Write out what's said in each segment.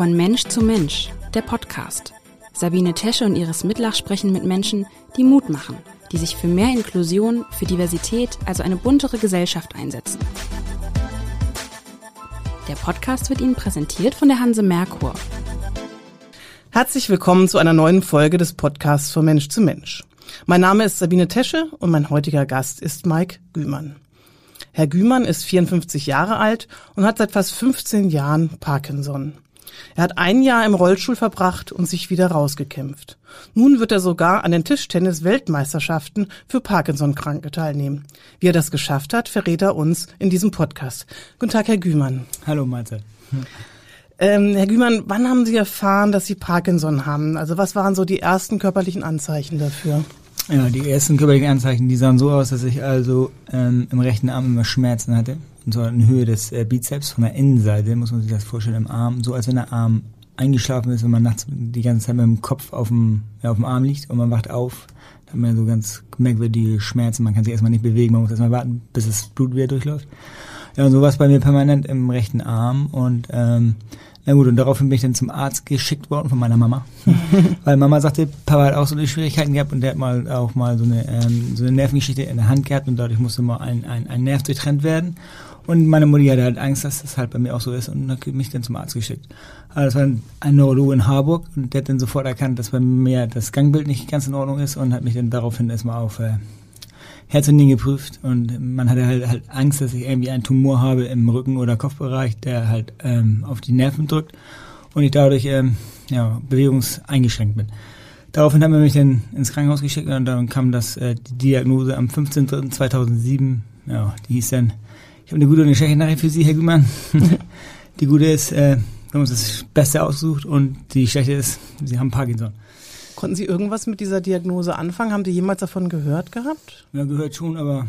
Von Mensch zu Mensch, der Podcast. Sabine Tesche und Iris Mitlach sprechen mit Menschen, die Mut machen, die sich für mehr Inklusion, für Diversität, also eine buntere Gesellschaft einsetzen. Der Podcast wird Ihnen präsentiert von der Hanse Merkur. Herzlich willkommen zu einer neuen Folge des Podcasts von Mensch zu Mensch. Mein Name ist Sabine Tesche und mein heutiger Gast ist Mike Gümann. Herr Gümann ist 54 Jahre alt und hat seit fast 15 Jahren Parkinson. Er hat ein Jahr im Rollstuhl verbracht und sich wieder rausgekämpft. Nun wird er sogar an den Tischtennis-Weltmeisterschaften für Parkinson-Kranke teilnehmen. Wie er das geschafft hat, verrät er uns in diesem Podcast. Guten Tag, Herr Gümann. Hallo, Malte. Ähm, Herr Gümann, wann haben Sie erfahren, dass Sie Parkinson haben? Also was waren so die ersten körperlichen Anzeichen dafür? Ja, die ersten körperlichen Anzeichen, die sahen so aus, dass ich also ähm, im rechten Arm immer Schmerzen hatte. Zwar in Höhe des äh, Bizeps von der Innenseite, muss man sich das vorstellen, im Arm. So als wenn der Arm eingeschlafen ist, wenn man nachts die ganze Zeit mit dem Kopf auf dem, ja, auf dem Arm liegt und man wacht auf. Da hat man so ganz merkwürdige Schmerzen. Man kann sich erstmal nicht bewegen, man muss erstmal warten, bis das Blut wieder durchläuft. Ja, und so war es bei mir permanent im rechten Arm und ähm, na gut, und daraufhin bin ich dann zum Arzt geschickt worden von meiner Mama. Weil Mama sagte, Papa hat auch so eine Schwierigkeiten gehabt und der hat mal auch mal so eine, ähm, so eine Nervengeschichte in der Hand gehabt und dadurch musste mal ein, ein, ein Nerv durchtrennt werden. Und meine Mutter hatte halt Angst, dass das halt bei mir auch so ist und hat mich dann zum Arzt geschickt. Also das war ein Neurologe in Harburg und der hat dann sofort erkannt, dass bei mir das Gangbild nicht ganz in Ordnung ist und hat mich dann daraufhin erstmal auf äh, Herz und Nieren geprüft und man hatte halt, halt Angst, dass ich irgendwie einen Tumor habe im Rücken- oder Kopfbereich, der halt ähm, auf die Nerven drückt und ich dadurch ähm, ja, bewegungseingeschränkt bin. Daraufhin haben wir mich dann ins Krankenhaus geschickt und dann kam das äh, die Diagnose am 15.03.2007. Ja, die hieß dann, ich habe eine gute und eine schlechte Nachricht für Sie, Herr Gümann. die gute ist, äh, wir haben uns das Beste ausgesucht und die schlechte ist, Sie haben Parkinson. Konnten Sie irgendwas mit dieser Diagnose anfangen? Haben Sie jemals davon gehört gehabt? Ja, gehört schon, aber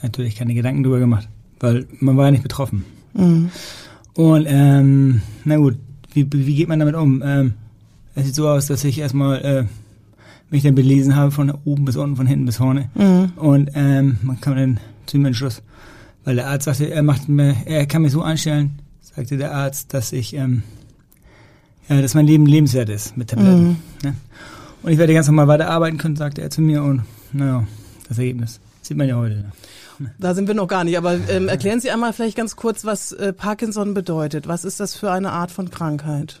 natürlich keine Gedanken drüber gemacht, weil man war ja nicht betroffen. Mhm. Und ähm, na gut, wie, wie geht man damit um? Ähm, es sieht so aus, dass ich erstmal äh, mich dann belesen habe von oben bis unten, von hinten bis vorne. Mhm. Und ähm, man kam dann zu dem Entschluss, weil der Arzt sagte, er macht mir, er kann mich so einstellen, sagte der Arzt, dass ich ähm, ja, dass mein Leben lebenswert ist mit Tabletten. Mhm. Ne? Und ich werde ganz normal weiterarbeiten können, sagte er zu mir. Und naja, das Ergebnis sieht man ja heute. Ne? Da sind wir noch gar nicht, aber ähm, erklären Sie einmal vielleicht ganz kurz, was äh, Parkinson bedeutet. Was ist das für eine Art von Krankheit?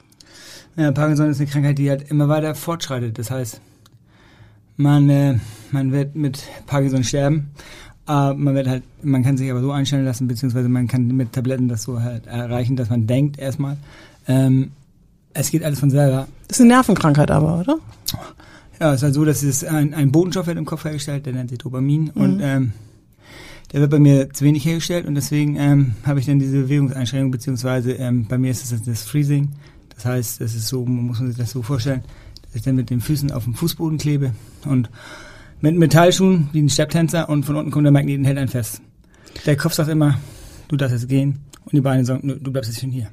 Ja, Parkinson ist eine Krankheit, die halt immer weiter fortschreitet. Das heißt, man, äh, man wird mit Parkinson sterben. Aber man wird halt, man kann sich aber so einstellen lassen, beziehungsweise man kann mit Tabletten das so halt erreichen, dass man denkt erstmal, ähm, es geht alles von selber. Das ist eine Nervenkrankheit aber, oder? Ja, es ist halt so, dass es ein, ein Botenstoff wird im Kopf hergestellt, der nennt sich Dopamin Mhm. und ähm, der wird bei mir zu wenig hergestellt und deswegen ähm, habe ich dann diese Bewegungseinschränkung, beziehungsweise ähm, bei mir ist es das Freezing. Das heißt, es ist so, man muss man sich das so vorstellen, dass ich dann mit den Füßen auf dem Fußboden klebe und mit Metallschuhen wie ein Stepptänzer und von unten kommt der Magnet und hält einen fest. Der Kopf sagt immer, du darfst jetzt gehen und die Beine sagen, du bleibst jetzt schon hier.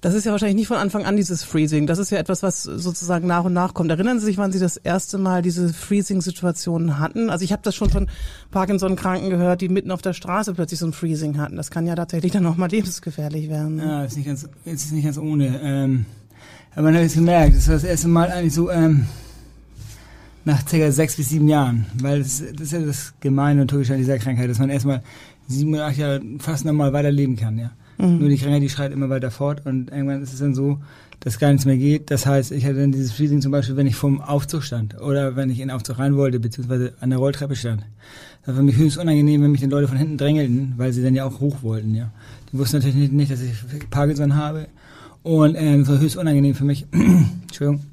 Das ist ja wahrscheinlich nicht von Anfang an dieses Freezing. Das ist ja etwas, was sozusagen nach und nach kommt. Erinnern Sie sich, wann Sie das erste Mal diese Freezing-Situationen hatten? Also ich habe das schon von Parkinson-Kranken gehört, die mitten auf der Straße plötzlich so ein Freezing hatten. Das kann ja tatsächlich dann auch mal lebensgefährlich werden. Ja, ist nicht ganz, ist nicht ganz ohne. Ähm, aber man hat es gemerkt, das war das erste Mal eigentlich so ähm, nach circa sechs bis sieben Jahren, weil das, das ist ja das Gemeine und Tückische an dieser Krankheit, dass man erstmal sieben oder acht Jahre fast normal weiterleben kann, ja. Nur die Krankheit, die schreit immer weiter fort und irgendwann ist es dann so, dass gar nichts mehr geht. Das heißt, ich hatte dann dieses Freezing zum Beispiel, wenn ich vom Aufzug stand oder wenn ich in den Aufzug rein wollte, beziehungsweise an der Rolltreppe stand. Das war für mich höchst unangenehm, wenn mich dann Leute von hinten drängelten, weil sie dann ja auch hoch wollten, ja. Die wussten natürlich nicht, nicht dass ich Parkinson habe und ähm, es war höchst unangenehm für mich. Entschuldigung.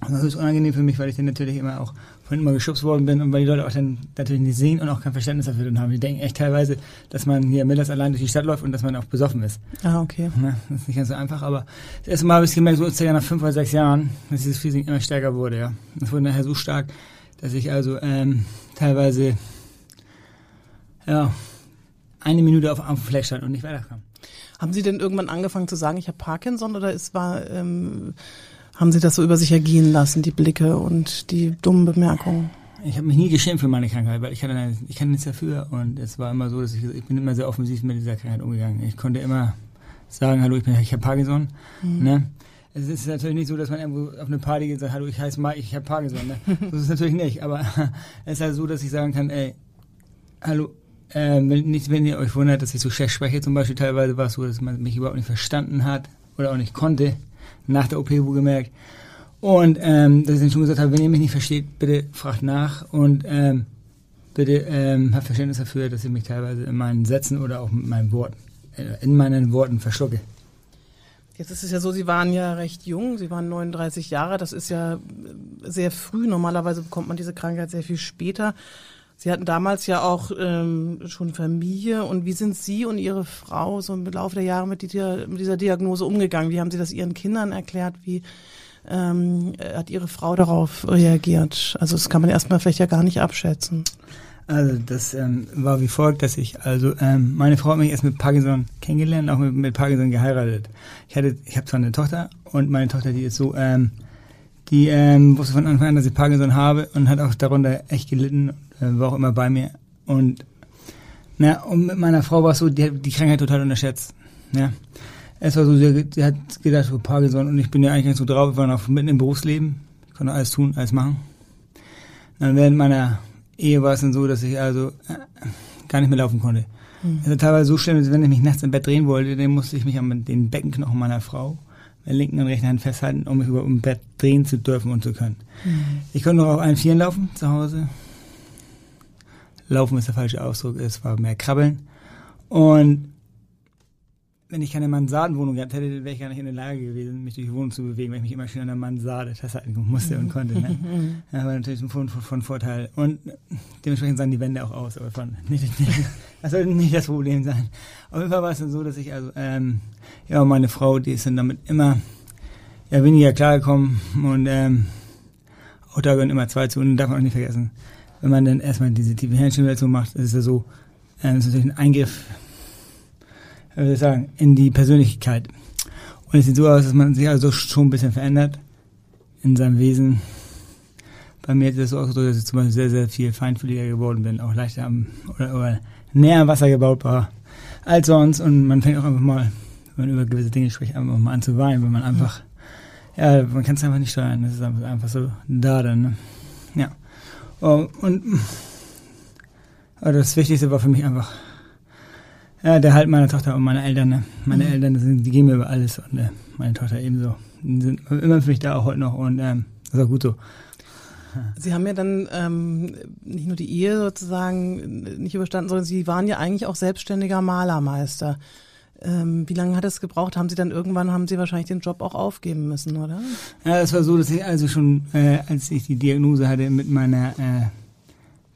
Das war höchst unangenehm für mich, weil ich dann natürlich immer auch von hinten mal geschubst worden bin und weil die Leute auch dann natürlich nicht sehen und auch kein Verständnis dafür dann haben. Die denken echt teilweise, dass man hier mittags allein durch die Stadt läuft und dass man auch besoffen ist. Ah, okay. Ne? Das ist nicht ganz so einfach, aber das erste Mal habe ich gemerkt, so circa nach fünf oder sechs Jahren, dass dieses Freezing immer stärker wurde, ja. Das wurde nachher so stark, dass ich also ähm, teilweise ja eine Minute auf, auf dem Fleck stand und nicht weiterkam. Haben Sie denn irgendwann angefangen zu sagen, ich habe Parkinson oder es war, ähm, haben Sie das so über sich ergehen lassen, die Blicke und die dummen Bemerkungen? Ich habe mich nie geschämt für meine Krankheit, weil ich hatte, eine- ich kann nichts dafür und es war immer so, dass ich, ich bin immer sehr offensiv mit dieser Krankheit umgegangen. Ich konnte immer sagen, hallo, ich bin, ich habe Parkinson. Mhm. Ne? Es ist natürlich nicht so, dass man irgendwo auf eine Party geht und sagt, hallo, ich heiße Mike, ich habe Parkinson. Ne? Das ist natürlich nicht, aber es ist halt so, dass ich sagen kann, ey, hallo, äh, wenn, nicht, wenn ihr euch wundert, dass ich so schlecht spreche, zum Beispiel teilweise war es so, dass man mich überhaupt nicht verstanden hat oder auch nicht konnte, nach der OP gemerkt. Und ähm, dass ich dann schon gesagt habe, wenn ihr mich nicht versteht, bitte fragt nach und ähm, bitte ähm, habt Verständnis dafür, dass ich mich teilweise in meinen Sätzen oder auch mit meinen Worten, äh, in meinen Worten verschlucke. Jetzt ist es ja so, Sie waren ja recht jung, Sie waren 39 Jahre, das ist ja sehr früh. Normalerweise bekommt man diese Krankheit sehr viel später. Sie hatten damals ja auch ähm, schon Familie. Und wie sind Sie und Ihre Frau so im Laufe der Jahre mit, die, mit dieser Diagnose umgegangen? Wie haben Sie das Ihren Kindern erklärt? Wie ähm, hat Ihre Frau darauf reagiert? Also das kann man erstmal vielleicht ja gar nicht abschätzen. Also das ähm, war wie folgt, dass ich, also ähm, meine Frau hat mich erst mit Parkinson kennengelernt, auch mit, mit Parkinson geheiratet. Ich hatte, ich habe zwar eine Tochter und meine Tochter, die ist so, ähm, die ähm, wusste von Anfang an, dass ich Parkinson habe und hat auch darunter echt gelitten, war auch immer bei mir. Und na, und mit meiner Frau war es so, die hat die Krankheit total unterschätzt. Ja. Es war so, sie, sie hat gedacht, oh, Parkinson und ich bin ja eigentlich nicht so drauf, wir waren auch mitten im Berufsleben, ich konnte alles tun, alles machen. Dann während meiner Ehe war es dann so, dass ich also äh, gar nicht mehr laufen konnte. Mhm. Also teilweise so schlimm, dass wenn ich mich nachts im Bett drehen wollte, dann musste ich mich an den Beckenknochen meiner Frau, der linken und rechten Hand festhalten, um mich über dem Bett drehen zu dürfen und zu können. Mhm. Ich konnte noch auf allen Vieren laufen zu Hause. Laufen ist der falsche Ausdruck, es war mehr Krabbeln. Und wenn ich keine Mansardenwohnung gehabt hätte, wäre ich gar nicht in der Lage gewesen, mich durch die Wohnung zu bewegen, weil ich mich immer schön an der Mansarde festhalten musste und konnte. Ne? Das war natürlich ein von, von Vorteil. Und dementsprechend sahen die Wände auch aus, aber von, nicht, nicht, das sollte nicht das Problem sein. Auf jeden Fall war es dann so, dass ich also, ähm, ja, meine Frau, die ist dann damit immer ja, weniger klargekommen und ähm, auch da gehören immer zwei zu und darf man auch nicht vergessen. Wenn man dann erstmal diese tiefe Hirnstimulation macht, ist es ja so, ähm, ist natürlich ein Eingriff wie soll ich sagen, in die Persönlichkeit. Und es sieht so aus, dass man sich also schon ein bisschen verändert in seinem Wesen. Bei mir ist es so, dass ich zum Beispiel sehr, sehr viel feinfühliger geworden bin, auch leichter am, oder, oder näher am Wasser gebaut war als sonst. Und man fängt auch einfach mal, wenn man über gewisse Dinge spricht, einfach mal an zu weinen, weil man einfach, ja, man kann es einfach nicht steuern. Das ist einfach so da dann. Ne? Ja. Und das Wichtigste war für mich einfach ja, der Halt meiner Tochter und meiner Eltern. Ne? Meine mhm. Eltern, sind, die gehen mir über alles und äh, meine Tochter ebenso. Die sind immer für mich da, auch heute noch und ähm, das ist auch gut so. Sie haben ja dann ähm, nicht nur die Ehe sozusagen nicht überstanden, sondern Sie waren ja eigentlich auch selbstständiger Malermeister. Ähm, wie lange hat es gebraucht? Haben Sie dann irgendwann, haben Sie wahrscheinlich den Job auch aufgeben müssen, oder? Ja, es war so, dass ich also schon, äh, als ich die Diagnose hatte mit meiner äh,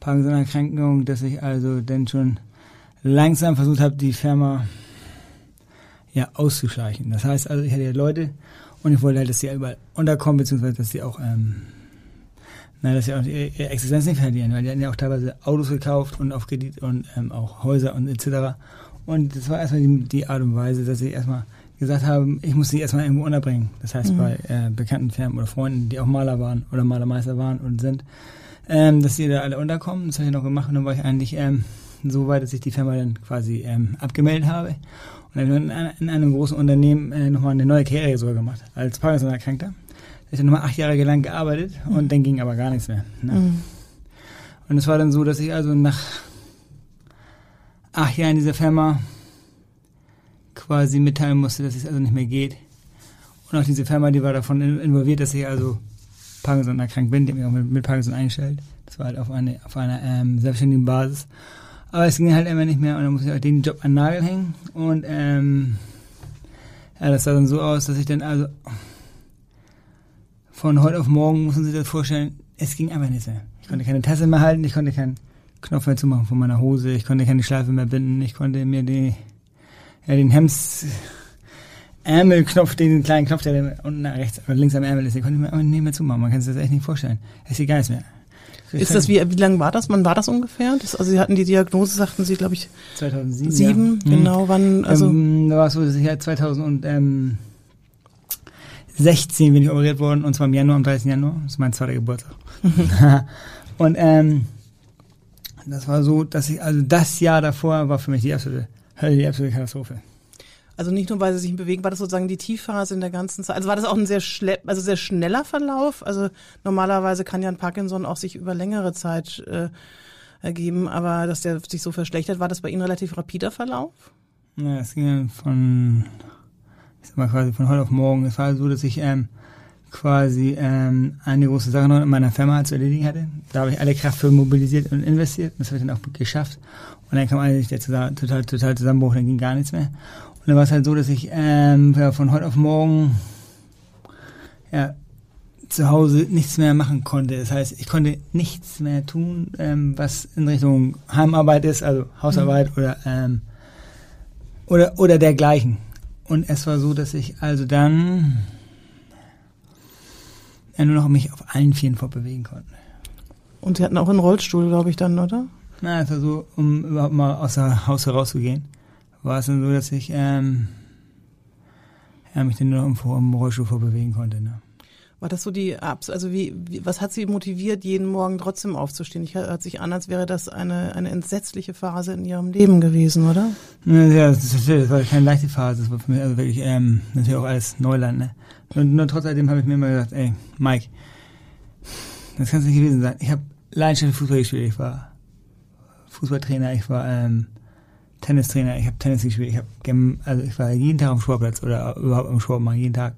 Parkinson-Erkrankung, dass ich also dann schon langsam versucht habe, die Firma ja auszuschleichen. Das heißt also, ich hatte ja Leute und ich wollte halt, dass sie überall unterkommen, beziehungsweise dass sie auch, ähm, na, dass sie auch ihre Existenz nicht verlieren, weil die hatten ja auch teilweise Autos gekauft und auf Kredit und ähm, auch Häuser und etc. Und das war erstmal die, die Art und Weise, dass ich erstmal gesagt habe, ich muss sie erstmal irgendwo unterbringen. Das heißt, mhm. bei äh, bekannten Firmen oder Freunden, die auch Maler waren oder Malermeister waren und sind, ähm, dass sie da alle unterkommen. Das habe ich noch gemacht und dann war ich eigentlich ähm, so weit, dass ich die Firma dann quasi ähm, abgemeldet habe und dann in, in einem großen Unternehmen äh, nochmal eine neue Karriere sogar gemacht, als Parkinson-Erkrankter. Ich habe nochmal acht Jahre lang gearbeitet mhm. und dann ging aber gar nichts mehr. Ne? Mhm. Und es war dann so, dass ich also nach acht Jahren in dieser Firma quasi mitteilen musste, dass es also nicht mehr geht. Und auch diese Firma, die war davon involviert, dass ich also Parkinson erkrankt bin, die mich auch mit, mit Parkinson eingestellt. Das war halt auf, eine, auf einer ähm, selbstständigen Basis. Aber es ging halt immer nicht mehr und dann musste ich auch den Job an den Nagel hängen. Und ähm, ja, das sah dann so aus, dass ich dann also von heute auf morgen, müssen Sie sich das vorstellen, es ging einfach nicht mehr. Ich konnte keine Tasse mehr halten, ich konnte keinen Knopf mehr zumachen von meiner Hose, ich konnte keine Schleife mehr binden, ich konnte mir die, ja, den Hems... Ärmelknopf, den kleinen Knopf, der unten rechts oder links am Ärmel ist, den konnte ich mir nicht mehr zumachen. Man kann sich das echt nicht vorstellen. Es ist gar nichts mehr. Ist das, wie, wie lange war das? Wann war das ungefähr? Das, also Sie hatten die Diagnose, sagten Sie, glaube ich, 2007. Sieben, ja. genau, wann, also. Ähm, da war es so, dass ich halt 2016 bin ich operiert worden, und zwar im Januar, am 30. Januar. Das ist mein zweiter Geburtstag. und, ähm, das war so, dass ich, also das Jahr davor war für mich die absolute Hölle, die absolute Katastrophe. Also nicht nur, weil sie sich bewegen, war das sozusagen die Tiefphase in der ganzen Zeit. Also war das auch ein sehr schlepp, also sehr schneller Verlauf. Also normalerweise kann ja ein Parkinson auch sich über längere Zeit äh, ergeben, aber dass der sich so verschlechtert, war das bei Ihnen relativ rapider Verlauf? Ja, es ging von, ich sag mal quasi von heute auf morgen. Es war so, dass ich ähm, quasi ähm, eine große Sache noch in meiner Firma zu erledigen hatte. Da habe ich alle Kraft für mobilisiert und investiert. Das habe ich dann auch geschafft. Und dann kam eigentlich der total, total Zusammenbruch, dann ging gar nichts mehr. Und dann war es halt so, dass ich ähm, ja, von heute auf morgen ja, zu Hause nichts mehr machen konnte. Das heißt, ich konnte nichts mehr tun, ähm, was in Richtung Heimarbeit ist, also Hausarbeit mhm. oder, ähm, oder, oder dergleichen. Und es war so, dass ich also dann ja, nur noch mich auf allen Vieren fortbewegen konnte. Und Sie hatten auch einen Rollstuhl, glaube ich, dann, oder? Na, es war so, um überhaupt mal aus dem Haus herauszugehen war es dann so, dass ich ähm, ja, mich dann nur noch im, im Rollstuhl vorbewegen konnte. Ne? War das so die Abs also wie, wie, was hat Sie motiviert, jeden Morgen trotzdem aufzustehen? Ich hört sich an, als wäre das eine, eine entsetzliche Phase in Ihrem Leben gewesen, oder? Ja, das, war keine leichte Phase, das war für mich also wirklich ähm, natürlich auch alles Neuland. Ne? Und nur trotzdem habe ich mir immer gesagt, ey, Mike, das kann es nicht gewesen sein. Ich habe leidenschaftlich Fußball gespielt, ich war Fußballtrainer, ich war ähm, Tennistrainer, ich habe Tennis gespielt, ich habe also ich war jeden Tag am Sportplatz oder überhaupt am Sport machen, jeden Tag.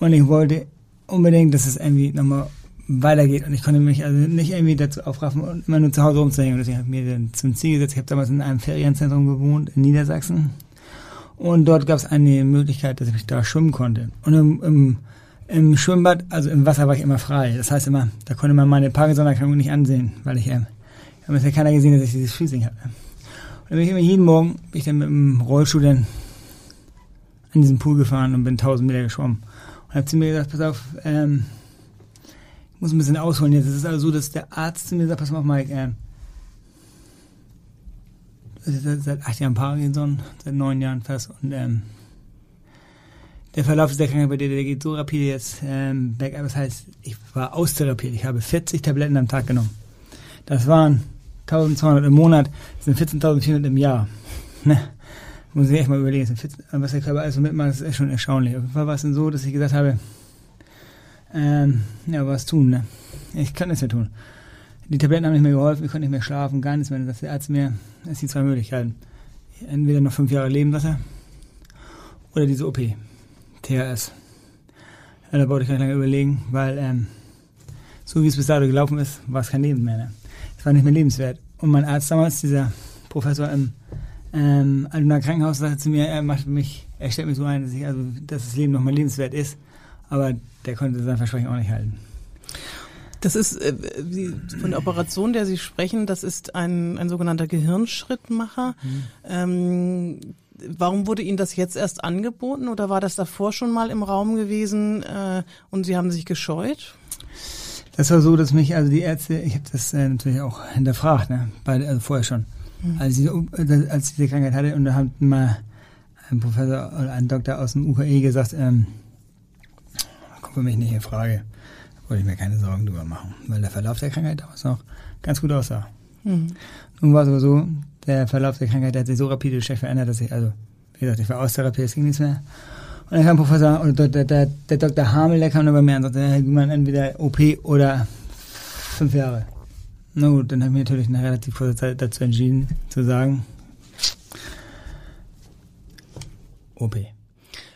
Und ich wollte unbedingt, dass es irgendwie nochmal weitergeht und ich konnte mich also nicht irgendwie dazu aufraffen und immer nur zu Hause rumzuhängen. Und deswegen habe ich mir dann zum Ziel gesetzt, ich habe damals in einem Ferienzentrum gewohnt in Niedersachsen und dort gab es eine Möglichkeit, dass ich da schwimmen konnte. Und im, im, im Schwimmbad, also im Wasser war ich immer frei. Das heißt immer, da konnte man meine Parkinson-Erkrankung nicht ansehen, weil ich, ähm, da hat ja keiner gesehen, dass ich dieses Freezing hatte. Dann bin ich immer jeden Morgen, bin ich dann mit dem Rollstuhl dann an diesem Pool gefahren und bin 1000 Meter geschwommen. Habe zu mir gesagt, pass auf, ähm, ich muss ein bisschen ausholen jetzt. Es ist also so, dass der Arzt zu mir sagt, pass mal auf, Mike, ähm, seit acht Jahren Parkinson, seit neun Jahren fast und ähm, der Verlauf der Krankheit bei dir, der geht so rapide jetzt ähm, bergab. Das heißt, ich war austherapiert. Ich habe 40 Tabletten am Tag genommen. Das waren 1200 im Monat sind 14.400 im Jahr. Ne? Muss ich echt mal überlegen, 14, was der Körper alles so mitmacht, das ist schon erstaunlich. Auf jeden Fall war es dann so, dass ich gesagt habe, ähm, ja, was tun, ne? Ich kann nichts mehr tun. Die Tabletten haben nicht mehr geholfen, ich konnte nicht mehr schlafen, gar nichts mehr. Dann sagt der Arzt mir, es sind zwei Möglichkeiten. Entweder noch fünf Jahre leben lassen oder diese OP, THS. Ja, da wollte ich gar nicht lange überlegen, weil ähm, so wie es bis dato gelaufen ist, war es kein Leben mehr. Ne? Es war nicht mehr lebenswert. Und mein Arzt damals, dieser Professor im ähm, Altonaer Krankenhaus, sagte zu mir, er macht mich, er stellt mich so ein, dass, ich, also, dass das Leben noch mal lebenswert ist. Aber der konnte sein Versprechen auch nicht halten. Das ist äh, von der Operation, der Sie sprechen, das ist ein, ein sogenannter Gehirnschrittmacher. Mhm. Ähm, warum wurde Ihnen das jetzt erst angeboten oder war das davor schon mal im Raum gewesen äh, und Sie haben sich gescheut? Das war so, dass mich also die Ärzte, ich habe das äh, natürlich auch hinterfragt, ne, bei, also vorher schon. Als, ich, äh, als ich diese Krankheit hatte und da hat mal ein Professor oder ein Doktor aus dem UKE gesagt, ähm, guck mich nicht in Frage, wollte ich mir keine Sorgen drüber machen, weil der Verlauf der Krankheit damals noch ganz gut aussah. Mhm. Nun war es aber so, der Verlauf der Krankheit der hat sich so rapide schlecht verändert, dass ich, also, wie gesagt, ich war Therapie, es ging nichts mehr. Und dann kam Professor, oder der, der, der Dr. Hamel, der kam dann bei mir und sagte, Gümann, entweder OP oder fünf Jahre. Na gut, dann habe ich mich natürlich eine relativ kurze Zeit dazu entschieden, zu sagen, OP.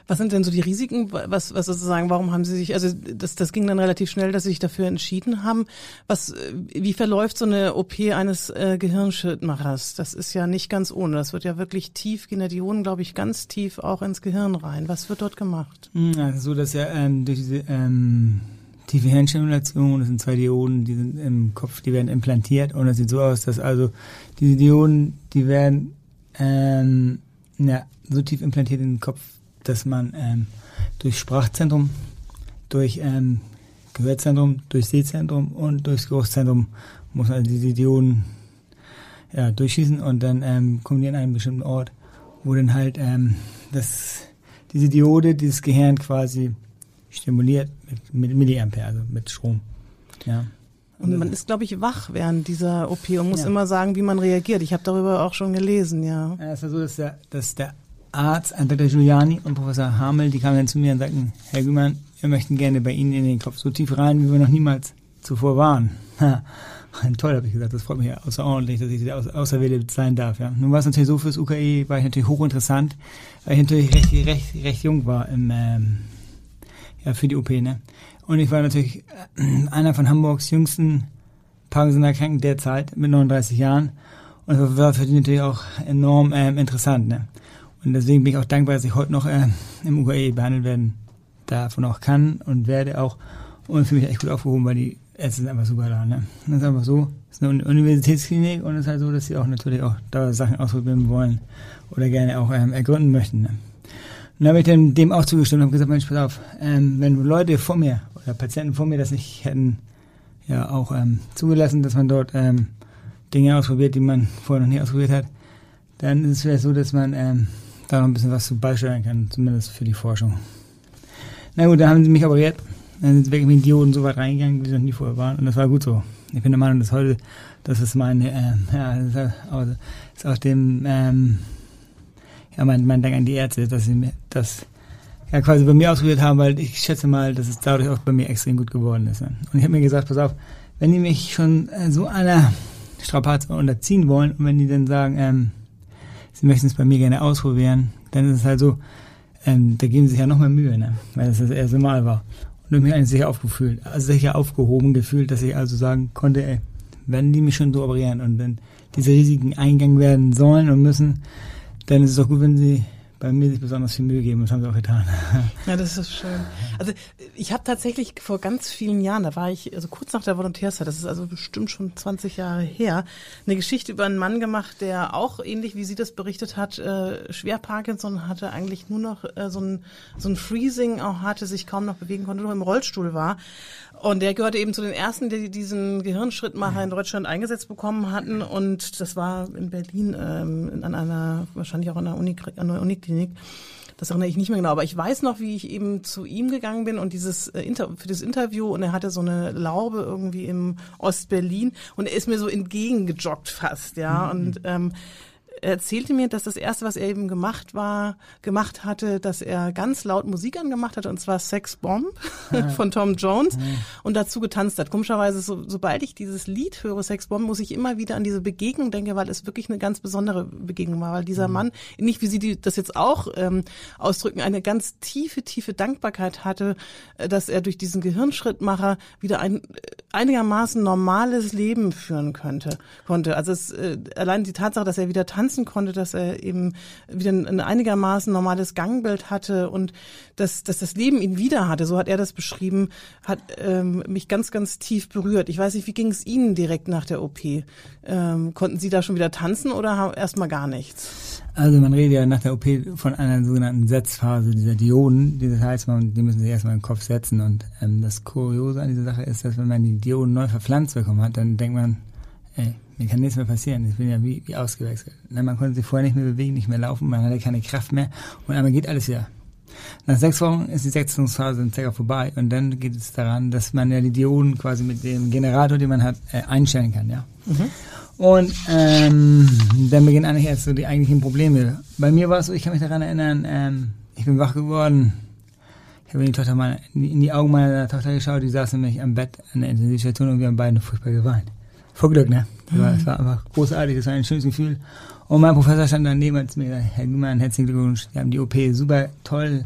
Was sind denn so die Risiken? Was, was sozusagen, warum haben Sie sich, also das, das ging dann relativ schnell, dass Sie sich dafür entschieden haben. Was, wie verläuft so eine OP eines äh, Gehirnschrittmachers? Das ist ja nicht ganz ohne. Das wird ja wirklich tief gehen die Dioden, glaube ich, ganz tief auch ins Gehirn rein. Was wird dort gemacht? Hm, ja, so, dass ja ähm, durch diese ähm, tiefe Hirnstimulation, das sind zwei Dioden, die sind im Kopf, die werden implantiert und es sieht so aus, dass also diese Dioden, die werden ähm, ja, so tief implantiert in den Kopf, dass man ähm, durch Sprachzentrum, durch ähm, Gehörzentrum, durch Sehzentrum und durchs Geruchszentrum muss man diese Dioden ja, durchschießen und dann ähm, kommen die an einen bestimmten Ort, wo dann halt ähm, das, diese Diode dieses Gehirn quasi stimuliert mit, mit Milliampere, also mit Strom. Ja. Und man ist, glaube ich, wach während dieser OP und muss ja. immer sagen, wie man reagiert. Ich habe darüber auch schon gelesen, ja. Ja, es ist so, dass der, dass der Arzt, Dr. Giuliani und Professor Hamel, die kamen dann zu mir und sagten, Herr Gümann, wir möchten gerne bei Ihnen in den Kopf so tief rein, wie wir noch niemals zuvor waren. Toll, habe ich gesagt, das freut mich außerordentlich, dass ich der Auserwählte sein darf. Ja. Nun war es natürlich so, fürs UKE war ich natürlich hochinteressant, weil ich natürlich recht, recht, recht jung war im, ähm, für die OP. Ne? Und ich war natürlich äh, einer von Hamburgs jüngsten Parkinson-Erkrankten derzeit mit 39 Jahren. Und das war für die natürlich auch enorm ähm, interessant. Ne? Und deswegen bin ich auch dankbar, dass ich heute noch äh, im UKE behandelt werden davon auch kann und werde auch und fühle mich echt gut aufgehoben, weil die Ärzte sind einfach super da. Ne? Das ist einfach so, es ist eine Universitätsklinik und es ist halt so, dass sie auch natürlich auch da Sachen ausprobieren wollen oder gerne auch ähm, ergründen möchten. Ne? Und dann habe ich dem, dem auch zugestimmt und habe gesagt, Mensch, pass auf, ähm, wenn Leute vor mir oder Patienten vor mir das nicht hätten ja auch ähm, zugelassen, dass man dort ähm, Dinge ausprobiert, die man vorher noch nie ausprobiert hat, dann ist es vielleicht so, dass man ähm, da noch ein bisschen was zu beisteuern kann, zumindest für die Forschung. Na gut, dann haben sie mich operiert. Dann sind sie wirklich mit Dioden so weit reingegangen, wie sie noch nie vorher waren. Und das war gut so. Ich bin der Meinung, dass heute, das ist meine, äh, ja, das ist auch, ist auch dem, ähm, ja, mein, mein Dank an die Ärzte, dass sie mir das ja, quasi bei mir ausprobiert haben, weil ich schätze mal, dass es dadurch auch bei mir extrem gut geworden ist. Und ich habe mir gesagt, pass auf, wenn die mich schon äh, so einer Strapaze unterziehen wollen und wenn die dann sagen, ähm, sie möchten es bei mir gerne ausprobieren, dann ist es halt so, ähm, da geben sie sich ja noch mehr Mühe, ne? weil das das erste Mal war. Und ich mich eigentlich sicher aufgefühlt, also sicher aufgehoben gefühlt, dass ich also sagen konnte, ey, wenn die mich schon so operieren und dann diese Risiken eingegangen werden sollen und müssen, dann ist es doch gut, wenn sie bei mir sich besonders viel Mühe geben. Das haben sie auch getan. Ja, das ist schön. Also ich habe tatsächlich vor ganz vielen Jahren, da war ich also kurz nach der Volontärszeit, das ist also bestimmt schon 20 Jahre her, eine Geschichte über einen Mann gemacht, der auch ähnlich wie sie das berichtet hat, äh, schwer Parkinson hatte, eigentlich nur noch äh, so ein so ein Freezing auch hatte, sich kaum noch bewegen konnte, nur im Rollstuhl war und der gehörte eben zu den ersten, die diesen Gehirnschrittmacher in Deutschland eingesetzt bekommen hatten. Und das war in Berlin ähm, an einer, wahrscheinlich auch an einer, Uni, an einer Uniklinik. Das erinnere ich nicht mehr genau, aber ich weiß noch, wie ich eben zu ihm gegangen bin und dieses äh, Inter für das Interview und er hatte so eine Laube irgendwie im Ostberlin und er ist mir so entgegengejoggt fast, ja. Mhm. Und ähm, er erzählte mir, dass das erste, was er eben gemacht war, gemacht hatte, dass er ganz laut Musik angemacht hatte, und zwar Sex Bomb von Tom Jones und dazu getanzt hat. Komischerweise, so, sobald ich dieses Lied höre, Sex Bomb, muss ich immer wieder an diese Begegnung denken, weil es wirklich eine ganz besondere Begegnung war, weil dieser mhm. Mann, nicht wie Sie die, das jetzt auch ähm, ausdrücken, eine ganz tiefe, tiefe Dankbarkeit hatte, äh, dass er durch diesen Gehirnschrittmacher wieder ein äh, einigermaßen normales Leben führen könnte, konnte. Also es, äh, allein die Tatsache, dass er wieder tanzt, tanzen konnte, dass er eben wieder ein einigermaßen normales Gangbild hatte und dass, dass das Leben ihn wieder hatte, so hat er das beschrieben, hat ähm, mich ganz, ganz tief berührt. Ich weiß nicht, wie ging es Ihnen direkt nach der OP? Ähm, konnten Sie da schon wieder tanzen oder erstmal gar nichts? Also man redet ja nach der OP von einer sogenannten Setzphase dieser Dioden. Das heißt, man, die müssen sich erstmal im Kopf setzen. Und ähm, das Kuriose an dieser Sache ist, dass wenn man die Dioden neu verpflanzt bekommen hat, dann denkt man, ey, mir kann nichts mehr passieren. Ich bin ja wie, wie ausgewechselt. Man konnte sich vorher nicht mehr bewegen, nicht mehr laufen, man hatte keine Kraft mehr und einmal geht alles wieder. Nach sechs Wochen ist die Setzungsphase circa vorbei und dann geht es daran, dass man ja die Dioden quasi mit dem Generator, den man hat, äh, einstellen kann, ja. Mhm. Und ähm, dann beginnen eigentlich erst so die eigentlichen Probleme. Bei mir war es so, ich kann mich daran erinnern, ähm, ich bin wach geworden. Ich habe in die, Tochter meiner, in die Augen meiner Tochter geschaut, die saß nämlich am Bett an der Intensivstation und wir haben beide furchtbar geweint vor Glück, ne? Das war, das war einfach großartig, das war ein schönes Gefühl. Und mein Professor stand daneben und hat mir gesagt, Herr Gümann, herzlichen Glückwunsch, Sie haben die OP super toll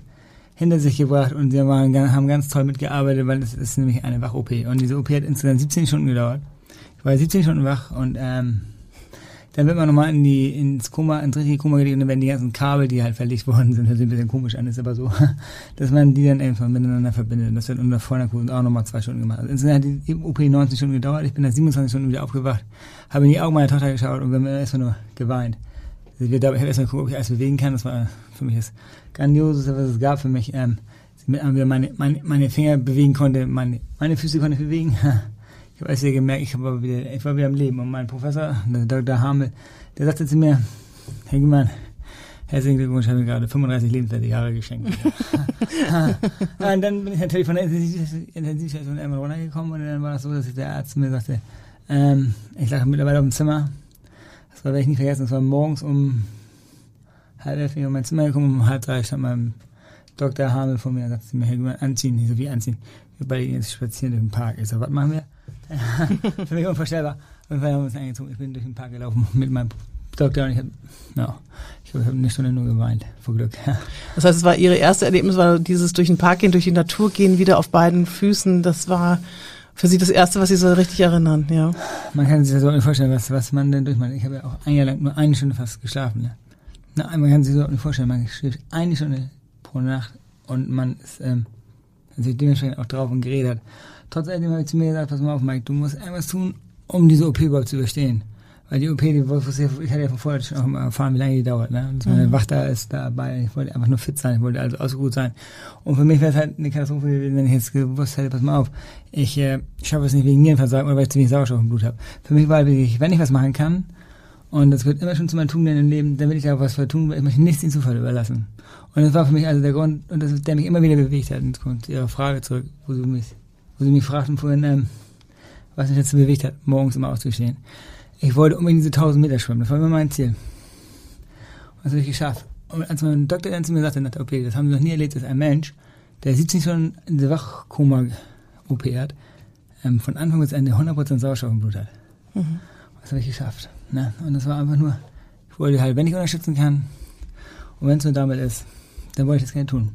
hinter sich gebracht und Sie waren, haben ganz toll mitgearbeitet, weil es ist nämlich eine Wach-OP. Und diese OP hat insgesamt 17 Stunden gedauert. Ich war 17 Stunden wach und ähm, dann wird man nochmal in die, ins Koma, ins richtige Koma gelegt und dann werden die ganzen Kabel, die halt verlegt worden sind, hört sich ein bisschen komisch an, ist aber so, dass man die dann irgendwann miteinander verbindet. Und das wird unter Vollnarkose auch nochmal zwei Stunden gemacht. Also insgesamt hat die OP 19 Stunden gedauert, ich bin nach 27 Stunden wieder aufgewacht, habe in die Augen meiner Tochter geschaut und wir haben erstmal nur geweint. Also ich habe erstmal geguckt, ob ich alles bewegen kann, das war für mich das Grandioseste, was es gab für mich, ähm, mit wieder meine, meine, meine Finger bewegen konnte, meine, meine Füße konnte ich bewegen. ich habe ja gemerkt, ich war, wieder, ich war wieder am Leben. Und mein Professor, der Dr. Hamel, der sagte zu mir, Herr Giemann, herzlichen Glückwunsch, ich habe mir gerade 35 lebenswerte Jahre geschenkt. und dann bin ich natürlich von der Intensivstation einmal runtergekommen und dann war das so, dass der Arzt mir sagte, ähm, ich lag mittlerweile auf dem Zimmer. Das war, werde ich nicht vergessen, das war morgens um halb elf in mein Zimmer gekommen, um halb drei stand mein Dr. Hamel vor mir und sagte mir, Herr Gümann, anziehen. Ich so, wie anziehen? Wir beide gehen jetzt spazieren durch den Park. Ich so, was machen wir? Für mich unvorstellbar. Und wir haben uns eingezogen. Ich bin durch den Park gelaufen mit meinem Doktor und ich habe no, ich hab eine Stunde nur geweint, vor Glück. Das heißt, es war Ihre erste Erlebnis, war dieses durch den Park gehen, durch die Natur gehen, wieder auf beiden Füßen. Das war für Sie das Erste, was Sie so richtig erinnern, ja. Man kann sich das überhaupt nicht vorstellen, was, was man denn durchmacht. Ich habe ja auch ein Jahr lang nur eine Stunde fast geschlafen. Ne? Na, man kann sich das überhaupt nicht vorstellen. Man schläft eine Stunde pro Nacht und man ist ähm, sich dementsprechend auch drauf und geredet. Trotzdem habe ich zu mir gesagt, pass mal auf, Mike, du musst irgendwas tun, um diese OP überhaupt zu überstehen. Weil die OP, die, ich hatte ja von vorher schon auch erfahren, wie lange die dauert. Ne? Und meine mhm. Wachter ist dabei. Ich wollte einfach nur fit sein, ich wollte also auch gut sein. Und für mich wäre es halt eine Katastrophe gewesen, wenn ich jetzt gewusst hätte, pass mal auf, ich äh, schaffe es nicht wegen Nierenversagen oder weil ich zu wenig Sauerstoff im Blut habe. Für mich war halt wirklich, wenn ich was machen kann, und das wird immer schon zu meinem Tun im Leben, dann will ich da was für tun, weil ich möchte nichts den Zufall überlassen. Und das war für mich also der Grund, und das, der mich immer wieder bewegt hat. Und kommt Ihre Frage zurück, wo Sie mich, wo Sie mich fragten vorhin, ähm, was mich dazu bewegt hat, morgens immer aufzustehen. Ich wollte unbedingt diese 1000 Meter schwimmen. Das war immer mein Ziel. Und das habe ich geschafft. Und als mein Doktor dann zu mir sagte, der OP, das haben wir noch nie erlebt, dass ein Mensch, der 17 schon in der Wachkoma OP hat, ähm, von Anfang bis Ende 100% Sauerstoff im Blut hat. Mhm. Das habe ich geschafft. Ne? Und das war einfach nur, ich wollte halt, wenn ich unterstützen kann, und wenn es nur damit ist, dann wollte ich das gerne tun.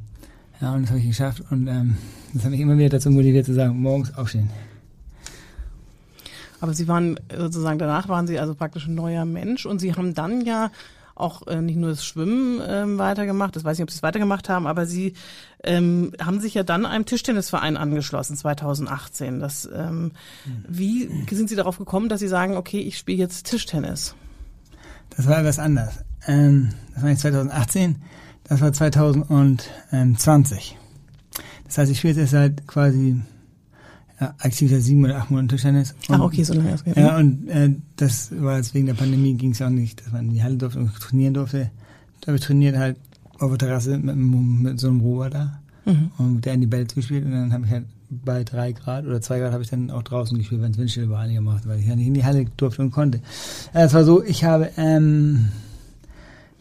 Ja, und das habe ich geschafft. Und ähm, das hat mich immer wieder dazu motiviert zu sagen, morgens aufstehen. Aber Sie waren sozusagen, danach waren Sie also praktisch ein neuer Mensch und Sie haben dann ja auch äh, nicht nur das Schwimmen ähm, weitergemacht, das weiß ich nicht, ob Sie es weitergemacht haben, aber Sie ähm, haben sich ja dann einem Tischtennisverein angeschlossen, 2018. Das, ähm, mhm. Wie sind Sie darauf gekommen, dass Sie sagen, okay, ich spiele jetzt Tischtennis? Das war etwas anders. Ähm, das war nicht 2018, das war 2020. Das heißt, ich spiele jetzt seit quasi ja, aktiv seit sieben oder acht Monaten Tischtennis. Ach, okay, so lange. Okay. Ja, und äh, das war jetzt wegen der Pandemie ging es auch nicht, dass man in die Halle durfte und trainieren durfte. Da habe ich trainiert halt auf der Terrasse mit, mit so einem da mhm. und der in die Bälle zugespielt und dann habe ich halt bei drei Grad oder zwei Grad habe ich dann auch draußen gespielt, wenn es windstill war einigermaßen, weil ich ja nicht in die Halle durfte und konnte. Es war so, ich habe ähm,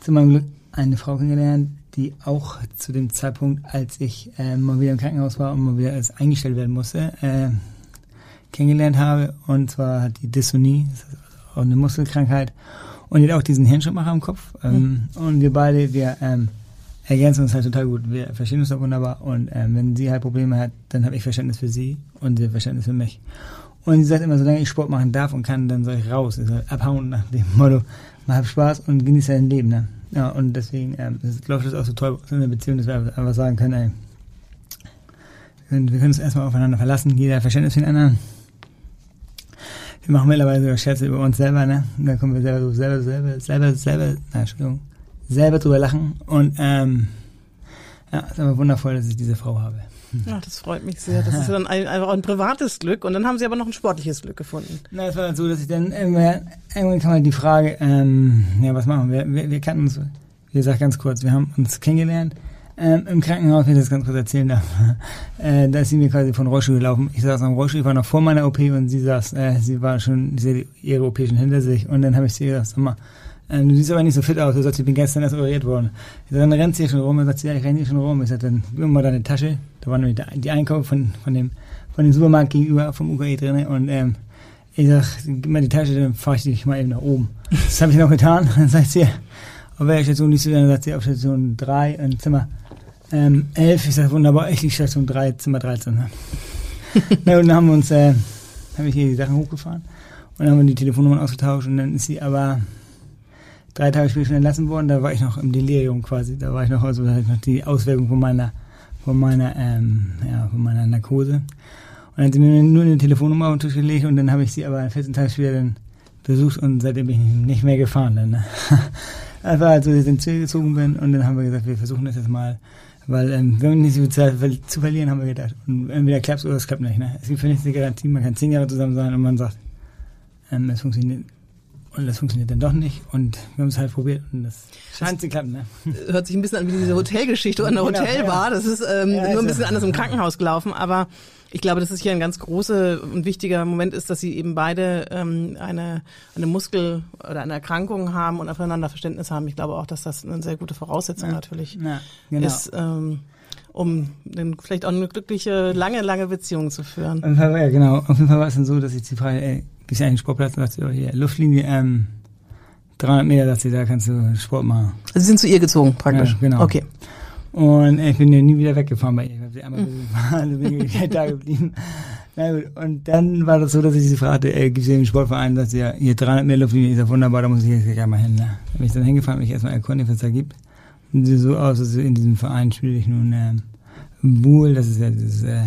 zu meinem Glück eine Frau kennengelernt, die auch zu dem Zeitpunkt, als ich äh, mal wieder im Krankenhaus war und mal wieder als eingestellt werden musste, äh, kennengelernt habe. Und zwar hat die Dysonie, das ist auch eine Muskelkrankheit, und die hat auch diesen Hirnschrittmacher im Kopf. Ähm, mhm. Und wir beide, wir ähm, ergänzen uns halt total gut. Wir verstehen uns auch wunderbar. Und ähm, wenn sie halt Probleme hat, dann habe ich Verständnis für sie und sie Verständnis für mich. Und sie sagt immer, solange ich Sport machen darf und kann, dann soll ich raus. Ich soll abhauen nach dem Motto, mal hab Spaß und genieße dein Leben. Ne? Ja, und deswegen ähm, das läuft das auch so toll in der Beziehung, dass wir einfach sagen können, ey, wir können, wir können uns erstmal aufeinander verlassen, jeder Verständnis für den anderen. Wir machen mittlerweile sogar Scherze über uns selber, ne? Und dann können wir selber so selber, selber, selber, selber, na, Entschuldigung, selber drüber lachen. Und ähm, ja, es ist aber wundervoll, dass ich diese Frau habe. Ja, das freut mich sehr. Das ist dann ein, einfach ein privates Glück und dann haben Sie aber noch ein sportliches Glück gefunden. Na, es war so, dass ich dann irgendwann, irgendwann kam halt die Frage, ähm, ja, was machen wir? Wir, wir kannten uns, wie gesagt, ganz kurz, wir haben uns kennengelernt. Ähm, Im Krankenhaus, wenn ich das ganz kurz erzählen darf, äh, da ist sie mir quasi von Rollstuhl gelaufen. Ich saß am Rollstuhl, ich war noch vor meiner OP und sie saß, äh, sie war schon, sie hatte ihre OP schon hinter sich und dann habe ich sie gesagt, sag mal, ähm, du siehst aber nicht so fit aus. Du sagst, ich bin gestern erst operiert worden. Ich sag, dann rennst du hier schon rum. Er sagt, ja, ich renne hier schon rum. Ich sag, dann nimm mal deine Tasche. Da war nämlich die Einkauf von, von dem, von dem Supermarkt gegenüber vom UKE drin. Und, ähm, ich sag, gib mal die Tasche, dann fahr ich dich mal eben nach oben. Das habe ich noch getan. Dann sagt sie, auf welcher Station liegst du denn? Dann sagt sie, auf Station 3, in Zimmer, ähm, 11. Ich sag, wunderbar, ich liege Station 3, Zimmer 13. Ne? Na, und dann haben wir uns, äh, habe ich hier die Sachen hochgefahren. Und dann haben wir die Telefonnummern ausgetauscht. Und dann ist sie aber, drei Tage später schon entlassen worden. Da war ich noch im Delirium quasi. Da war ich noch, also da hatte ich noch die Auswirkung von meiner, von meiner, ähm, ja, von meiner Narkose. Und dann hat sie mir nur eine Telefonnummer auf den Tisch gelegt und dann habe ich sie aber 14 Tage später dann besucht und seitdem bin ich nicht mehr gefahren. Dann, ne? Das war dass ich ins Ziel gezogen bin und dann haben wir gesagt, wir versuchen das jetzt mal. Weil ähm, wir haben nicht so viel Zeit zu verlieren, haben wir gedacht. Und entweder klappt es oder es klappt nicht. Ne? Es gibt für nichts eine Garantie, man kann zehn Jahre zusammen sein und man sagt, ähm, es funktioniert Und das funktioniert dann doch nicht. Und wir haben es halt probiert und das scheint zu klappen. Ne? Hört sich ein bisschen an wie diese Hotelgeschichte oder eine Genau, Hotelbar. ja. Das ist ähm, Ja, nur ist ein bisschen ja. anders im Krankenhaus gelaufen. Aber ich glaube, dass es hier ein ganz großer und wichtiger Moment ist, dass sie eben beide ähm, eine, eine Muskel- oder eine Erkrankung haben und aufeinander Verständnis haben. Ich glaube auch, dass das eine sehr gute Voraussetzung natürlich Ja, genau. ist, ähm, um dann vielleicht auch eine glückliche, lange, lange Beziehung zu führen. Auf jeden Fall, ja, genau. Auf jeden Fall war es dann so, dass ich die Frage, ey, gehst du eigentlich Sportplatz? Und dachte, oh, hier, Luftlinie, ähm, 300 Meter, dachte sie, da kannst du Sport machen. Also sie sind zu ihr gezogen, praktisch. Ja, genau. Okay. Und äh, ich bin ja nie wieder weggefahren bei ihr. Ich habe sie einmal besucht, also bin ich da geblieben. Na gut, und dann war das so, dass ich sie fragte, ey, gibt's hier einen Sportverein? Sie, ja, hier 300 Meter Luftlinie ist ja wunderbar, da muss ich jetzt gleich einmal hin. Ne? Da bin ich dann hingefahren, mich erstmal erkundigt, was es da gibt. Und sieht so aus, dass in diesem Verein spiele ich nun ähm, Boule, das ist ja dieses äh,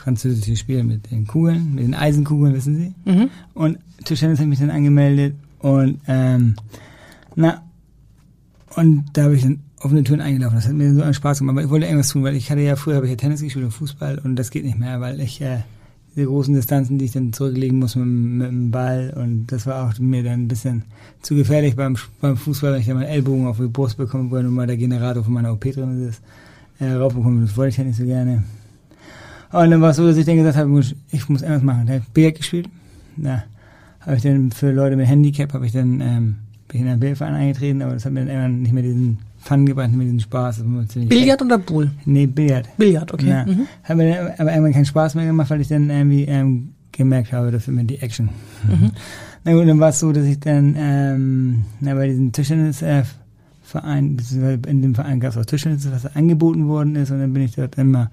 französische Spiel mit den Kugeln, mit den Eisenkugeln, wissen Sie? Mhm. Und Tischtennis hat mich dann angemeldet und ähm, na und da habe ich dann offene Türen eingelaufen. Das hat mir so einen Spaß gemacht, aber ich wollte irgendwas tun, weil ich hatte ja früher habe ich ja Tennis gespielt und Fußball und das geht nicht mehr, weil ich äh, diese großen Distanzen, die ich dann zurücklegen muss mit, dem- mit dem Ball und das war auch mir dann ein bisschen zu gefährlich beim, beim Fußball, wenn ich dann meinen Ellbogen auf die Brust bekomme, ja nun mal der Generator von meiner OP drin ist, äh, raufbekommen. Das wollte ich ja nicht so gerne. Und dann war es so, dass ich dann gesagt habe, ich muss irgendwas machen. Da habe ich Billard gespielt. Na, habe ich dann für Leute mit Handicap, habe ich dann, ähm, bin ich in einen Billardverein eingetreten, aber das hat mir dann irgendwann nicht mehr diesen Fun gebracht, nicht mehr diesen Spaß. Billard oder Pool? Nee, Billard. Billard, okay. Ja. Mhm. Hat mir dann aber irgendwann keinen Spaß mehr gemacht, weil ich dann irgendwie ähm, gemerkt habe, das ist mir die Action. Mhm. Na gut, dann war es so, dass ich dann ähm, na, bei diesem Tischtennisverein, äh, Verein, beziehungsweise in dem Verein gab es auch Tischtennis, was angeboten worden ist und dann bin ich dort immer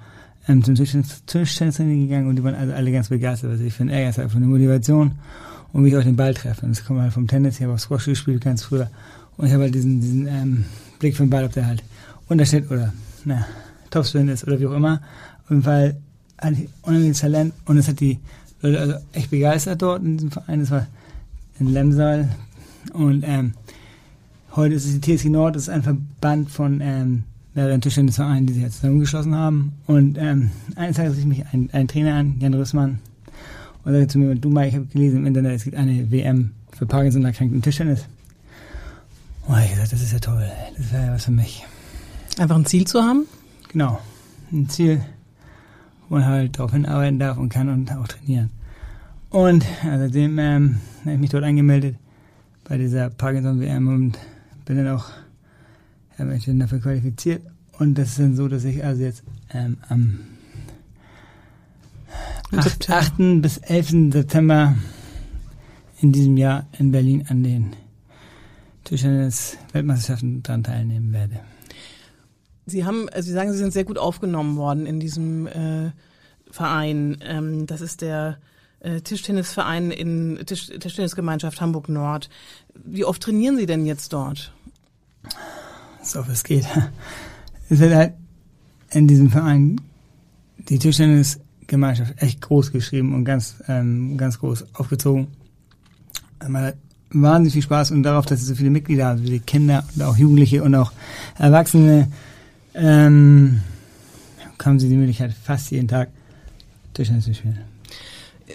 ähm, zum Tischtennis, gegangen und die waren also alle ganz begeistert, was ich finde, das ist einfach eine Motivation und wie ich auch den Ball treffe. Und das kommt halt vom Tennis, ich habe auch Squash gespielt ganz früher und ich habe halt diesen, diesen ähm, Blick für den Ball, ob der halt untersteht oder na, Topspin ist oder wie auch immer. Auf jeden Fall hatte ich unheimliches Talent und es hat die Leute also echt begeistert dort in diesem Verein. Das war in Lemsal und ähm, heute ist es die TSG Nord, das ist ein Verband von ähm, mehreren Tischtennisvereinen, die sich jetzt zusammengeschlossen haben. Und ähm, eines Tages rief mich ein, ein Trainer an, Jan Rüssmann, und sagte zu mir, du Mike, ich habe gelesen im Internet, es gibt eine WM für Parkinson-erkrankten Tischtennis. Und ich gesagt, das ist ja toll, das wäre ja was für mich. Einfach ein Ziel zu haben? Genau, ein Ziel, wo man halt darauf hinarbeiten darf und kann und auch trainieren. Und ja, seitdem ähm, habe ich mich dort angemeldet bei dieser Parkinson-WM und bin dann auch bin ich dann dafür qualifiziert. Und das ist dann so, dass ich also jetzt ähm, am Im 8, September. 8. bis 11. September in diesem Jahr in Berlin an den Tischtennis-Weltmeisterschaften dran teilnehmen werde. Sie haben, also Sie sagen, Sie sind sehr gut aufgenommen worden in diesem äh, Verein. Ähm, das ist der äh, Tischtennisverein in Tisch, Tischtennisgemeinschaft Hamburg Nord. Wie oft trainieren Sie denn jetzt dort? So wie es geht. Es wird halt in diesem Verein die Tischtennisgemeinschaft echt groß geschrieben und ganz, ähm, ganz groß aufgezogen. Man hat wahnsinnig viel Spaß und darauf, dass es so viele Mitglieder haben, viele Kinder und auch Jugendliche und auch Erwachsene, ähm, haben sie die Möglichkeit, fast jeden Tag Tischtennis zu spielen.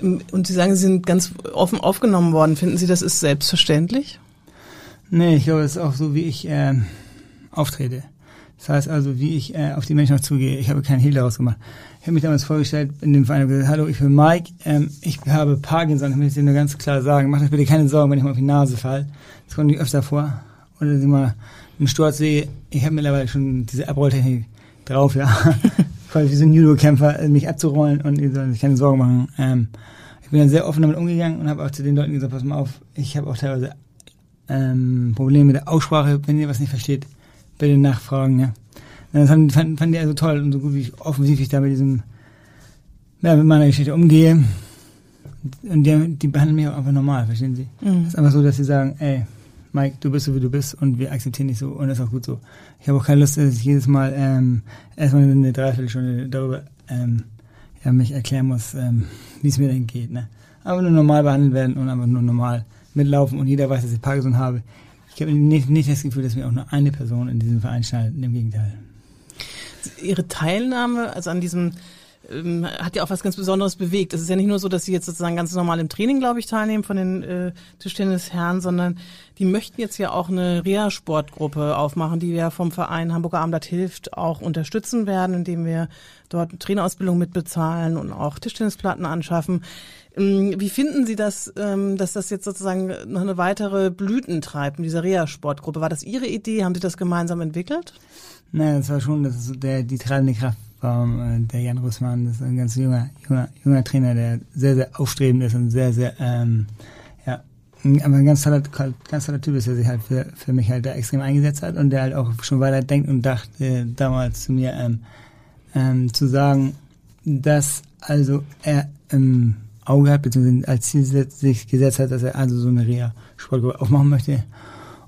Ähm, Und Sie sagen, Sie sind ganz offen aufgenommen worden. Finden Sie, das ist selbstverständlich? Nee, ich glaube, es ist auch so, wie ich ähm, auftrete. Das heißt also, wie ich äh, auf die Menschen auch zugehe. Ich habe keinen Hehl daraus gemacht. Ich habe mich damals vorgestellt in dem Verein und gesagt, hallo, ich bin Mike, ähm, ich habe Parkinson. Ich möchte dir nur ganz klar sagen, macht euch bitte keine Sorgen, wenn ich mal auf die Nase falle. Das kommt nicht öfter vor. Oder sie mal einen Sturz sehe. Ich habe mittlerweile schon diese Abrolltechnik drauf, ja. Quasi wie so ein Judo-Kämpfer, äh, mich abzurollen und die sollen sich keine Sorgen machen. Ähm, ich bin dann sehr offen damit umgegangen und habe auch zu den Leuten gesagt, pass mal auf, ich habe auch teilweise ähm, Probleme mit der Aussprache, wenn ihr was nicht versteht, bitte nachfragen, ja. Das fanden, fanden die also toll und so gut, wie ich offensiv ich da mit diesem, ja, mit meiner Geschichte umgehe. Und die, die behandeln mich auch einfach normal, verstehen Sie? Mhm. Es ist einfach so, dass sie sagen, ey, Mike, du bist so, wie du bist und wir akzeptieren dich so und das ist auch gut so. Ich habe auch keine Lust, dass ich jedes Mal ähm, erstmal eine Dreiviertelstunde darüber ähm, ja, mich erklären muss, ähm, wie es mir denn geht. Ne? Aber nur normal behandelt werden und einfach nur normal mitlaufen und jeder weiß, dass ich Parkinson habe. Ich habe nicht, nicht das Gefühl, dass mir auch nur eine Person in diesem Verein schneidet. Im Gegenteil. Ihre Teilnahme, also an diesem ähm, hat ja auch was ganz Besonderes bewegt. Es ist ja nicht nur so, dass sie jetzt sozusagen ganz normal im Training, glaube ich, teilnehmen von den äh, Tischtennisherren, sondern die möchten jetzt ja auch eine Reha-Sportgruppe aufmachen, die wir vom Verein Hamburger Abendblatt hilft auch unterstützen werden, indem wir dort Trainerausbildung mitbezahlen und auch Tischtennisplatten anschaffen. Ähm, wie finden Sie das, ähm, dass das jetzt sozusagen noch eine weitere Blüten treibt in dieser Reha-Sportgruppe? War das Ihre Idee? Haben Sie das gemeinsam entwickelt? Nein, das war schon das ist der, die treibende Kraft war äh, der Jan Russmann. Ist ein ganz junger, junger, junger Trainer, der sehr, sehr aufstrebend ist und sehr, sehr, ähm, ja, aber ein ganz toller, ganz toller Typ ist, der sich halt für, für mich halt da extrem eingesetzt hat und der halt auch schon weiter denkt und dachte damals zu mir, ähm, ähm, zu sagen, dass also er im Auge hat, beziehungsweise als Ziel sich gesetzt hat, dass er also so eine Reha-Sportgruppe aufmachen möchte.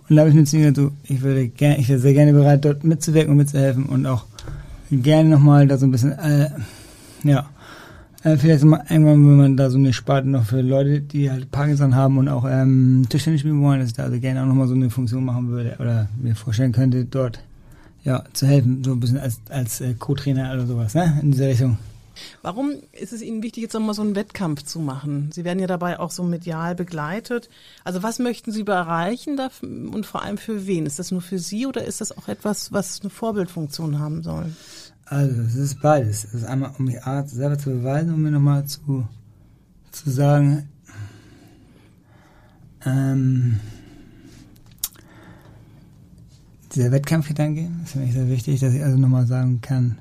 Und da habe ich mir zu ihm gesagt, ich wäre sehr gerne bereit, dort mitzuwirken und mitzuhelfen und auch gerne nochmal da so ein bisschen, äh, ja, äh, vielleicht mal irgendwann, wenn man da so eine Sparte noch für Leute, die halt Parkinson haben und auch ähm, Tischtennis spielen wollen, dass ich da also gerne auch nochmal so eine Funktion machen würde oder mir vorstellen könnte, dort ja zu helfen, so ein bisschen als, als äh, Co-Trainer oder sowas, ne? In dieser Richtung. Warum ist es Ihnen wichtig, jetzt nochmal so einen Wettkampf zu machen? Sie werden ja dabei auch so medial begleitet. Also was möchten Sie erreichen und vor allem für wen? Ist das nur für Sie oder ist das auch etwas, was eine Vorbildfunktion haben soll? Also es ist beides. Es ist einmal, um die Art selber zu beweisen, um mir nochmal zu, zu sagen, ähm, dieser Wettkampfgedanke ist für mich sehr wichtig, dass ich also nochmal sagen kann,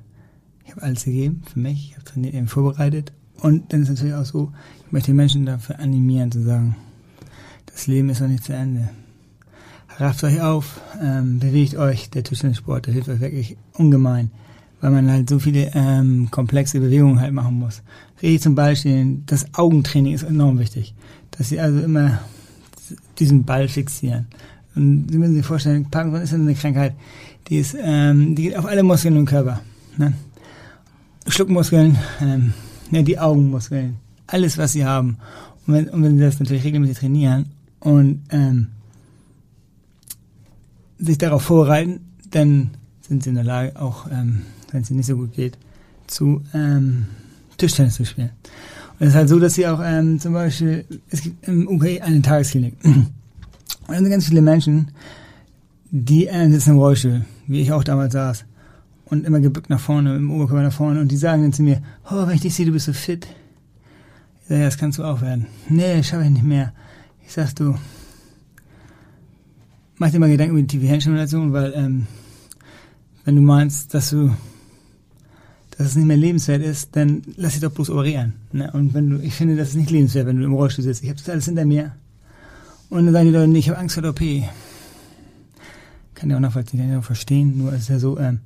ich habe alles gegeben für mich, ich habe trainiert, eben vorbereitet. Und dann ist natürlich auch so, ich möchte die Menschen dafür animieren, zu sagen, das Leben ist noch nicht zu Ende. Rafft euch auf, ähm, bewegt euch, der Tischtennissport, der hilft euch wirklich ungemein, weil man halt so viele ähm, komplexe Bewegungen halt machen muss. Rede zum Beispiel, das Augentraining ist enorm wichtig, dass sie also immer diesen Ball fixieren. Und Sie müssen sich vorstellen, Parkinson ist eine Krankheit, die ist, ähm, die geht auf alle Muskeln im Körper. Ne? Schluckmuskeln, ähm, ne, die Augenmuskeln, alles, was sie haben. Und wenn, und wenn sie das natürlich regelmäßig trainieren und ähm, sich darauf vorbereiten, dann sind sie in der Lage, auch ähm, wenn es ihnen nicht so gut geht, zu ähm, Tischtennis zu spielen. Und es ist halt so, dass sie auch ähm, zum Beispiel, es gibt im UK eine Tagesklinik. Und da sind ganz viele Menschen, die äh, sitzen im Rollstuhl, wie ich auch damals saß und immer gebückt nach vorne, im Oberkörper nach vorne und die sagen dann zu mir, oh, wenn ich dich sehe, du bist so fit. Ich sage, ja, das kannst du auch werden. Nee, schaffe ich nicht mehr. Ich sag, du, mach dir mal Gedanken über die TV-Handstimulation, weil, ähm, wenn du meinst, dass du, dass es nicht mehr lebenswert ist, dann lass dich doch bloß operieren. Ne? Und wenn du, ich finde, das ist nicht lebenswert, wenn du im Rollstuhl sitzt. Ich habe das alles hinter mir. Und dann sagen die Leute, nee, ich habe Angst vor der OP. Kann ich auch nachvollziehen, kann ich auch verstehen. Nur ist ja so, ähm,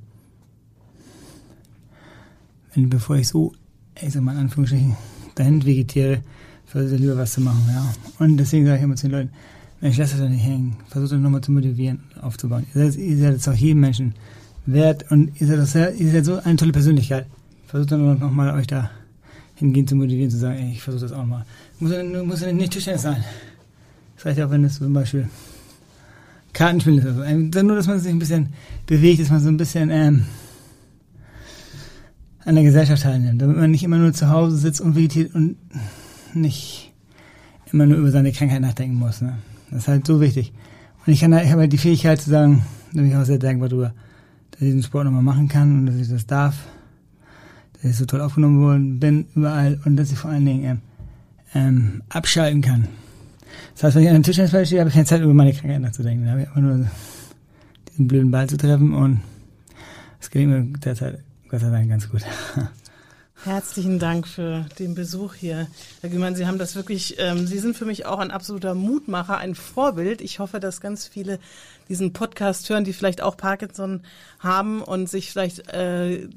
wenn, bevor ich so, ich sag mal in Anführungsstrichen, dahin vegetiere, versuche ich lieber was zu machen, ja. Und deswegen sage ich immer zu den Leuten, Mensch, lasst euch doch nicht hängen. Versucht euch nochmal zu motivieren, aufzubauen. Ihr seid, ihr seid jetzt auch jedem Menschen wert und ihr seid, sehr, ihr seid so eine tolle Persönlichkeit. Versucht dann nochmal euch da hingehen zu motivieren, zu sagen, ey, ich versuche das auch mal. Muss muss nicht Tischtennis sein. Das reicht auch, wenn es zum Beispiel Kartenspiel ist. Also, nur, dass man sich ein bisschen bewegt, dass man so ein bisschen ähm, an der Gesellschaft teilnimmt, damit man nicht immer nur zu Hause sitzt und vegetiert und nicht immer nur über seine Krankheit nachdenken muss. Ne? Das ist halt so wichtig. Und ich, kann, ich habe halt die Fähigkeit zu sagen, da bin ich auch sehr dankbar drüber, dass ich diesen Sport nochmal machen kann und dass ich das darf, dass ich so toll aufgenommen worden bin überall und dass ich vor allen Dingen ähm, ähm, abschalten kann. Das heißt, wenn ich an einem Tischtennisball stehe, habe ich keine Zeit, über meine Krankheit nachzudenken. Da habe ich einfach nur diesen blöden Ball zu treffen und es gelingt mir derzeit Gott sei Dank ganz gut. Herzlichen Dank für den Besuch hier. Herr Gümann, Sie haben das wirklich, ähm, Sie sind für mich auch ein absoluter Mutmacher, ein Vorbild. Ich hoffe, dass ganz viele diesen Podcast hören, die vielleicht auch Parkinson haben und sich vielleicht äh,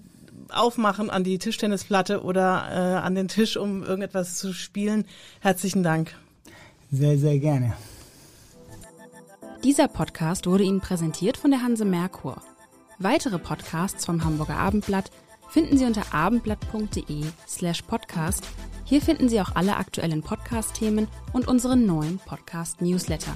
aufmachen an die Tischtennisplatte oder äh, an den Tisch, um irgendetwas zu spielen. Herzlichen Dank. Sehr, sehr gerne. Dieser Podcast wurde Ihnen präsentiert von der Hanse Merkur. Weitere Podcasts vom Hamburger Abendblatt finden Sie unter abendblatt.de slash podcast. Hier finden Sie auch alle aktuellen Podcast-Themen und unseren neuen Podcast-Newsletter.